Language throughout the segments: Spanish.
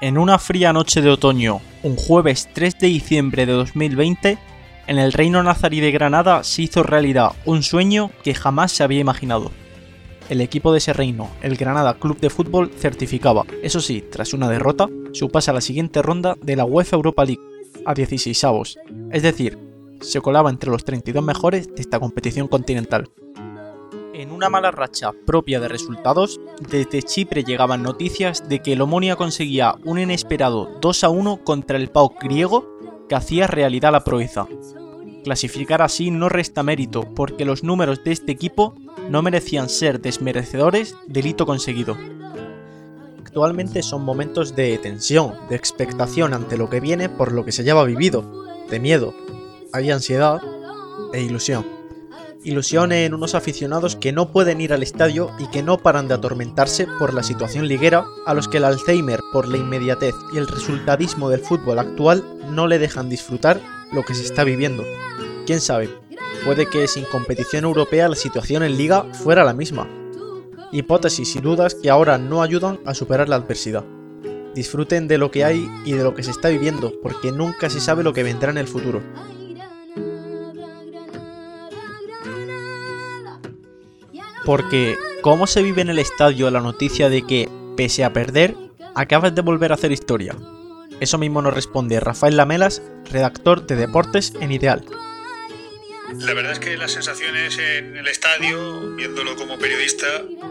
En una fría noche de otoño, un jueves 3 de diciembre de 2020, en el Reino Nazarí de Granada se hizo realidad un sueño que jamás se había imaginado. El equipo de ese reino, el Granada Club de Fútbol, certificaba, eso sí, tras una derrota, su pase a la siguiente ronda de la UEFA Europa League, a 16 avos, es decir, se colaba entre los 32 mejores de esta competición continental. En una mala racha propia de resultados, desde Chipre llegaban noticias de que el Omonia conseguía un inesperado 2 a 1 contra el PAOK griego que hacía realidad la proeza. Clasificar así no resta mérito porque los números de este equipo no merecían ser desmerecedores del hito conseguido. Actualmente son momentos de tensión, de expectación ante lo que viene por lo que se lleva vivido, de miedo, hay ansiedad e ilusión ilusión en unos aficionados que no pueden ir al estadio y que no paran de atormentarse por la situación liguera, a los que el Alzheimer por la inmediatez y el resultadismo del fútbol actual no le dejan disfrutar lo que se está viviendo. ¿Quién sabe? Puede que sin competición europea la situación en liga fuera la misma. Hipótesis y dudas que ahora no ayudan a superar la adversidad. Disfruten de lo que hay y de lo que se está viviendo, porque nunca se sabe lo que vendrá en el futuro. Porque, ¿cómo se vive en el estadio la noticia de que, pese a perder, acabas de volver a hacer historia? Eso mismo nos responde Rafael Lamelas, redactor de Deportes en Ideal. La verdad es que las sensaciones en el estadio, viéndolo como periodista,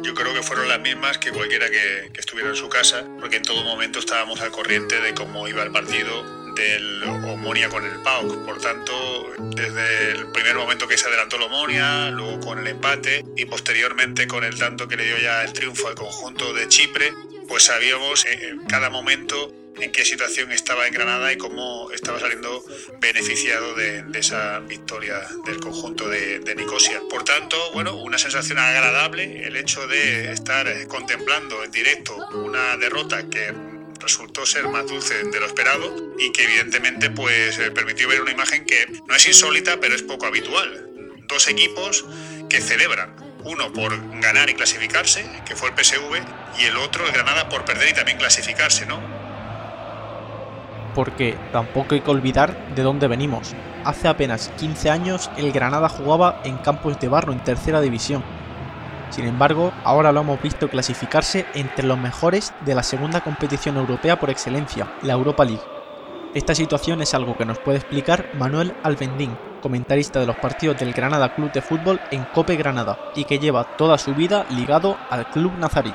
yo creo que fueron las mismas que cualquiera que, que, estuviera en su casa, porque en todo momento estábamos al corriente de cómo iba el partido del Omonia con el PAOK. Por tanto, desde el primer momento que se adelantó el Omonia, luego con el empate y posteriormente con el tanto que le dio ya el triunfo al conjunto de Chipre, pues sabíamos en cada momento en qué situación estaba en Granada y cómo estaba saliendo beneficiado de, esa victoria del conjunto de, de, Nicosia. Por tanto, bueno, una sensación agradable el hecho de estar contemplando en directo una derrota que resultó ser más dulce de lo esperado y que evidentemente pues eh, permitió ver una imagen que no es insólita pero es poco habitual. Dos equipos que celebran, uno por ganar y clasificarse, que fue el PSV, y el otro, el Granada, por perder y también clasificarse, ¿no? Porque tampoco hay que olvidar de dónde venimos. Hace apenas 15 años el Granada jugaba en campos de barro en tercera división sin embargo, ahora lo hemos visto clasificarse entre los mejores de la segunda competición europea por excelencia, la Europa League. Esta situación es algo que nos puede explicar Manuel Alvendín, comentarista de los partidos del Granada Club de Fútbol en Cope Granada y que lleva toda su vida ligado al club nazarí.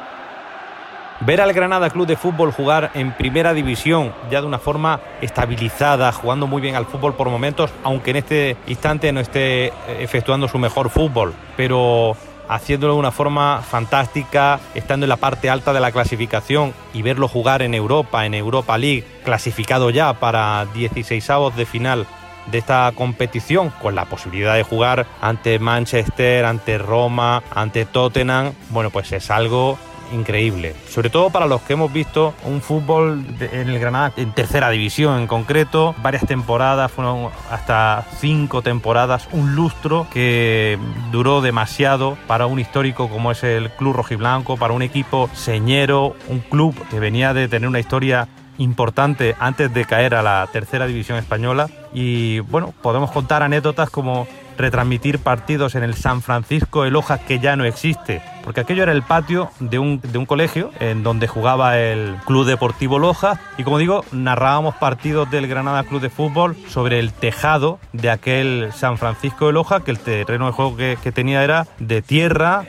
Ver al Granada Club de Fútbol jugar en primera división, ya de una forma estabilizada, jugando muy bien al fútbol por momentos, aunque en este instante no esté efectuando su mejor fútbol, pero haciéndolo de una forma fantástica, estando en la parte alta de la clasificación y verlo jugar en Europa, en Europa League, clasificado ya para 16 avos de final de esta competición, con la posibilidad de jugar ante Manchester, ante Roma, ante Tottenham, bueno, pues es algo increíble. Sobre todo para los que hemos visto un fútbol en el Granada en tercera división en concreto, varias temporadas, fueron hasta cinco temporadas, un lustro que duró demasiado para un histórico como es el Club Rojiblanco, para un equipo señero, un club que venía de tener una historia importante antes de caer a la tercera división española y bueno, podemos contar anécdotas como retransmitir partidos en el San Francisco de Loja que ya no existe, porque aquello era el patio de un, de un colegio en donde jugaba el Club Deportivo Loja y como digo, narrábamos partidos del Granada Club de Fútbol sobre el tejado de aquel San Francisco de Loja, que el terreno de juego que, tenía era de tierra,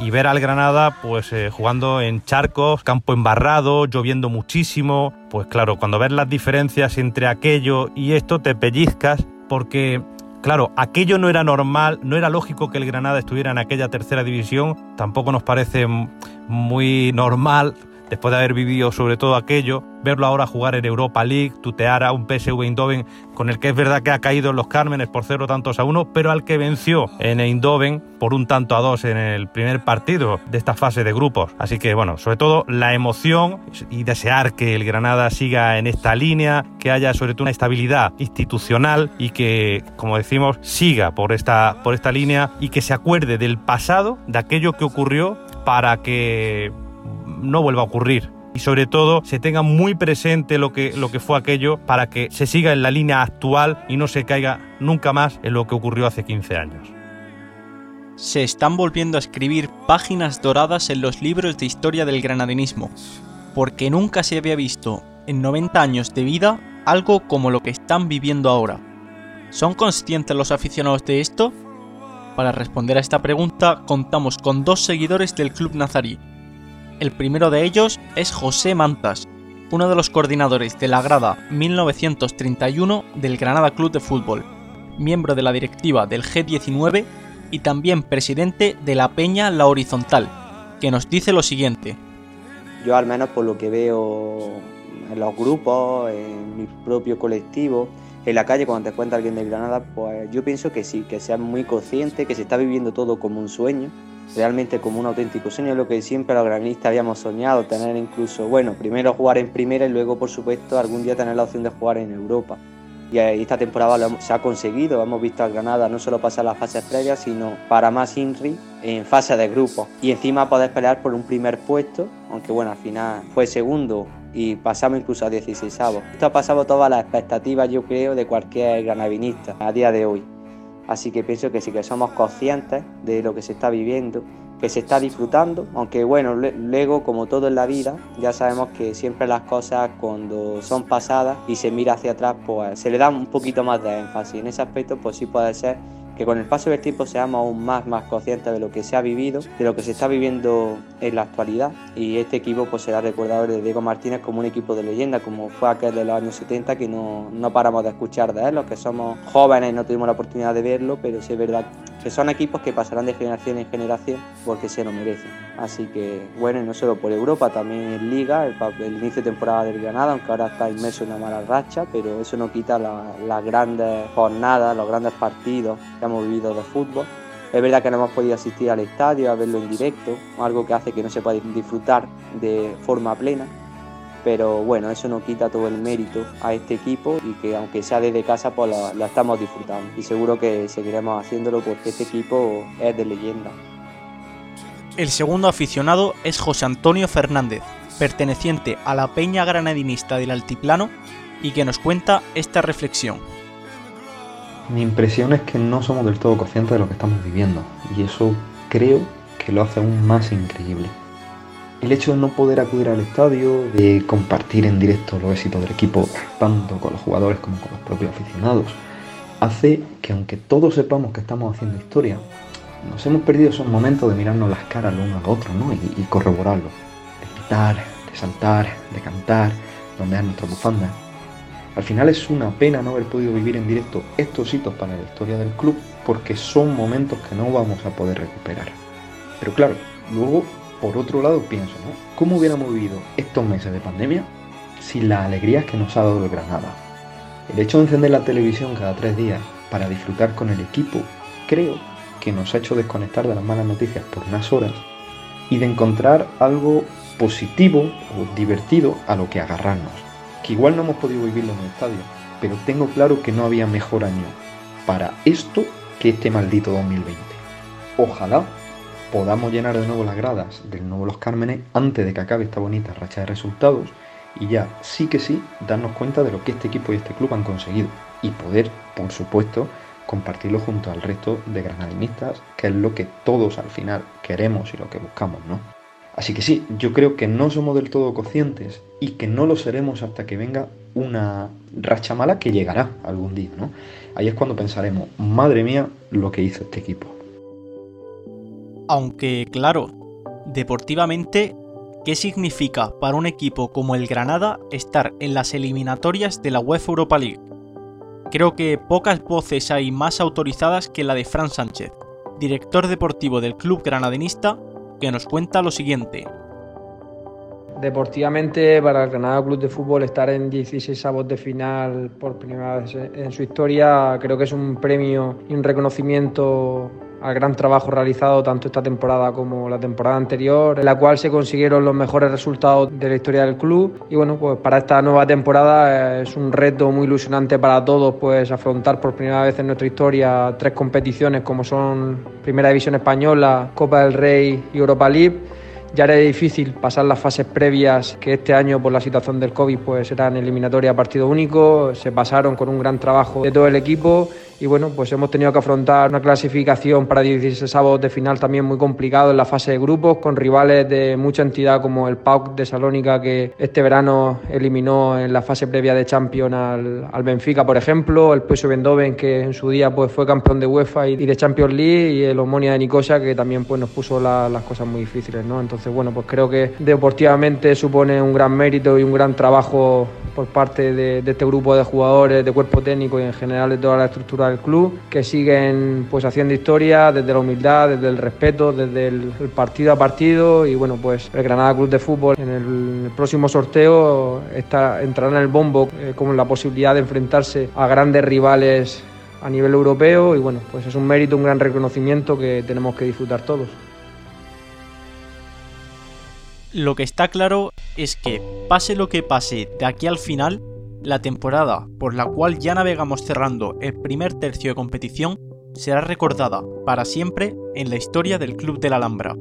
y, ver al Granada pues eh, jugando en charcos, campo embarrado, lloviendo muchísimo, pues claro, cuando ves las diferencias entre aquello y esto te pellizcas porque Claro, aquello no era normal, no era lógico que el Granada estuviera en aquella tercera división, tampoco nos parece muy normal después de haber vivido sobre todo aquello, verlo ahora jugar en Europa League, tutear a un PSV Eindhoven con el que es verdad que ha caído en los Cármenes por cero tantos a uno, pero al que venció en Eindhoven por un tanto a dos en el primer partido de esta fase de grupos. Así que bueno, sobre todo la emoción y desear que el Granada siga en esta línea, que haya sobre todo una estabilidad institucional y que, como decimos, siga por esta, por esta línea y que se acuerde del pasado, de aquello que ocurrió para que no vuelva a ocurrir y sobre todo se tenga muy presente lo que, lo que fue aquello para que se siga en la línea actual y no se caiga nunca más en lo que ocurrió hace 15 años. Se están volviendo a escribir páginas doradas en los libros de historia del granadinismo, porque nunca se había visto en 90 años de vida algo como lo que están viviendo ahora. ¿Son conscientes los aficionados de esto? Para responder a esta pregunta contamos con dos seguidores del Club Nazarí. El primero de ellos es José Mantas, uno de los coordinadores de la grada 1931 del Granada Club de Fútbol, miembro de la directiva del G19 y también presidente de la Peña La Horizontal, que nos dice lo siguiente. Yo al menos por lo que veo en los grupos, en mi propio colectivo, en la calle cuando te cuenta alguien de Granada, pues yo pienso que sí, que sea muy consciente, que se está viviendo todo como un sueño, realmente como un auténtico sueño, lo que siempre los granistas habíamos soñado, tener incluso, bueno, primero jugar en primera y luego por supuesto algún día tener la opción de jugar en Europa. Y esta temporada se ha conseguido, hemos visto a Granada no solo pasar las fases previas, sino para más INRI en fase de grupo. Y encima poder pelear por un primer puesto, aunque bueno, al final fue segundo y pasamos incluso a 16 avos. Esto ha pasado todas las expectativas, yo creo, de cualquier granavinista a día de hoy. Así que pienso que sí que somos conscientes de lo que se está viviendo, que se está disfrutando, aunque bueno, luego como todo en la vida, ya sabemos que siempre las cosas cuando son pasadas y se mira hacia atrás, pues se le da un poquito más de énfasis. En ese aspecto, pues sí puede ser que con el paso del tiempo seamos aún más, más conscientes de lo que se ha vivido, de lo que se está viviendo en la actualidad. Y este equipo pues será recordado de Diego Martínez como un equipo de leyenda, como fue aquel de los años 70 que no, no paramos de escuchar de él, los que somos jóvenes y no tuvimos la oportunidad de verlo, pero sí es verdad que son equipos que pasarán de generación en generación porque se lo merecen. Así que bueno, no solo por Europa, también en Liga, el, inicio de temporada del Granada, aunque ahora está inmerso en una mala racha, pero eso no quita las grandes jornadas, los grandes partidos que hemos vivido de fútbol. Es verdad que no hemos podido asistir al estadio, a verlo en directo, algo que hace que no se pueda disfrutar de forma plena, pero bueno, eso no quita todo el mérito a este equipo y que aunque sea desde casa, pues la, estamos disfrutando y seguro que seguiremos haciéndolo porque este equipo es de leyenda. El segundo aficionado es José Antonio Fernández, perteneciente a la Peña Granadinista del Altiplano y que nos cuenta esta reflexión. Mi impresión es que no somos del todo conscientes de lo que estamos viviendo y eso creo que lo hace aún más increíble. El hecho de no poder acudir al estadio, de compartir en directo los éxitos del equipo, tanto con los jugadores como con los propios aficionados, hace que aunque todos sepamos que estamos haciendo historia, nos hemos perdido esos momentos de mirarnos las caras el uno al otro ¿no? y, corroborarlo. De gritar, de saltar, de cantar, donde es nuestra bufanda. Al final es una pena no haber podido vivir en directo estos hitos para la historia del club porque son momentos que no vamos a poder recuperar. Pero claro, luego por otro lado pienso, ¿no? ¿Cómo hubiéramos vivido estos meses de pandemia sin las alegrías que nos ha dado el Granada? El hecho de encender la televisión cada tres días para disfrutar con el equipo, creo que nos ha hecho desconectar de las malas noticias por unas horas y de encontrar algo positivo o divertido a lo que agarrarnos. Que igual no hemos podido vivirlo en el estadio, pero tengo claro que no había mejor año para esto que este maldito 2020. Ojalá podamos llenar de nuevo las gradas del nuevo Los Cármenes antes de que acabe esta bonita racha de resultados y ya sí que sí darnos cuenta de lo que este equipo y este club han conseguido y poder, por supuesto, compartirlo junto al resto de granadinistas, que es lo que todos al final queremos y lo que buscamos, ¿no? Así que sí, yo creo que no somos del todo conscientes y que no lo seremos hasta que venga una racha mala que llegará algún día, ¿no? Ahí es cuando pensaremos, madre mía, lo que hizo este equipo. Aunque, claro, deportivamente, ¿qué significa para un equipo como el Granada estar en las eliminatorias de la UEFA Europa League? Creo que pocas voces hay más autorizadas que la de Fran Sánchez, director deportivo del club granadinista, que nos cuenta lo siguiente. Deportivamente, para el Granada Club de Fútbol, estar en 16 avos de final por primera vez en su historia, creo que es un premio y un reconocimiento al gran trabajo realizado tanto esta temporada como la temporada anterior, en la cual se consiguieron los mejores resultados de la historia del club. Y bueno, pues para esta nueva temporada es un reto muy ilusionante para todos, pues afrontar por primera vez en nuestra historia tres competiciones como son Primera División Española, Copa del Rey y Europa League Ya era difícil pasar las fases previas que este año por la situación del COVID pues eran eliminatoria a partido único, se pasaron con un gran trabajo de todo el equipo y bueno, pues hemos tenido que afrontar una clasificación para 16 sábados de final también muy complicado en la fase de grupos, con rivales de mucha entidad como el PAOK de Salónica, que este verano eliminó en la fase previa de Champions al, Benfica, por ejemplo, el PSV Eindhoven, que en su día pues, fue campeón de UEFA y de Champions League, y el Omonia de Nicosia, que también pues, nos puso las cosas muy difíciles. ¿no? Entonces, bueno, pues creo que deportivamente supone un gran mérito y un gran trabajo por parte de, este grupo de jugadores, de cuerpo técnico y en general de toda la estructura del club, que siguen pues haciendo historia desde la humildad, desde el respeto, desde el, partido a partido y bueno pues el Granada Club de Fútbol en el, próximo sorteo está, entrará en el bombo eh, con la posibilidad de enfrentarse a grandes rivales a nivel europeo y bueno pues es un mérito, un gran reconocimiento que tenemos que disfrutar todos. Lo que está claro es que, pase lo que pase de aquí al final, la temporada por la cual ya navegamos cerrando el primer tercio de competición será recordada para siempre en la historia del Club de la Alhambra.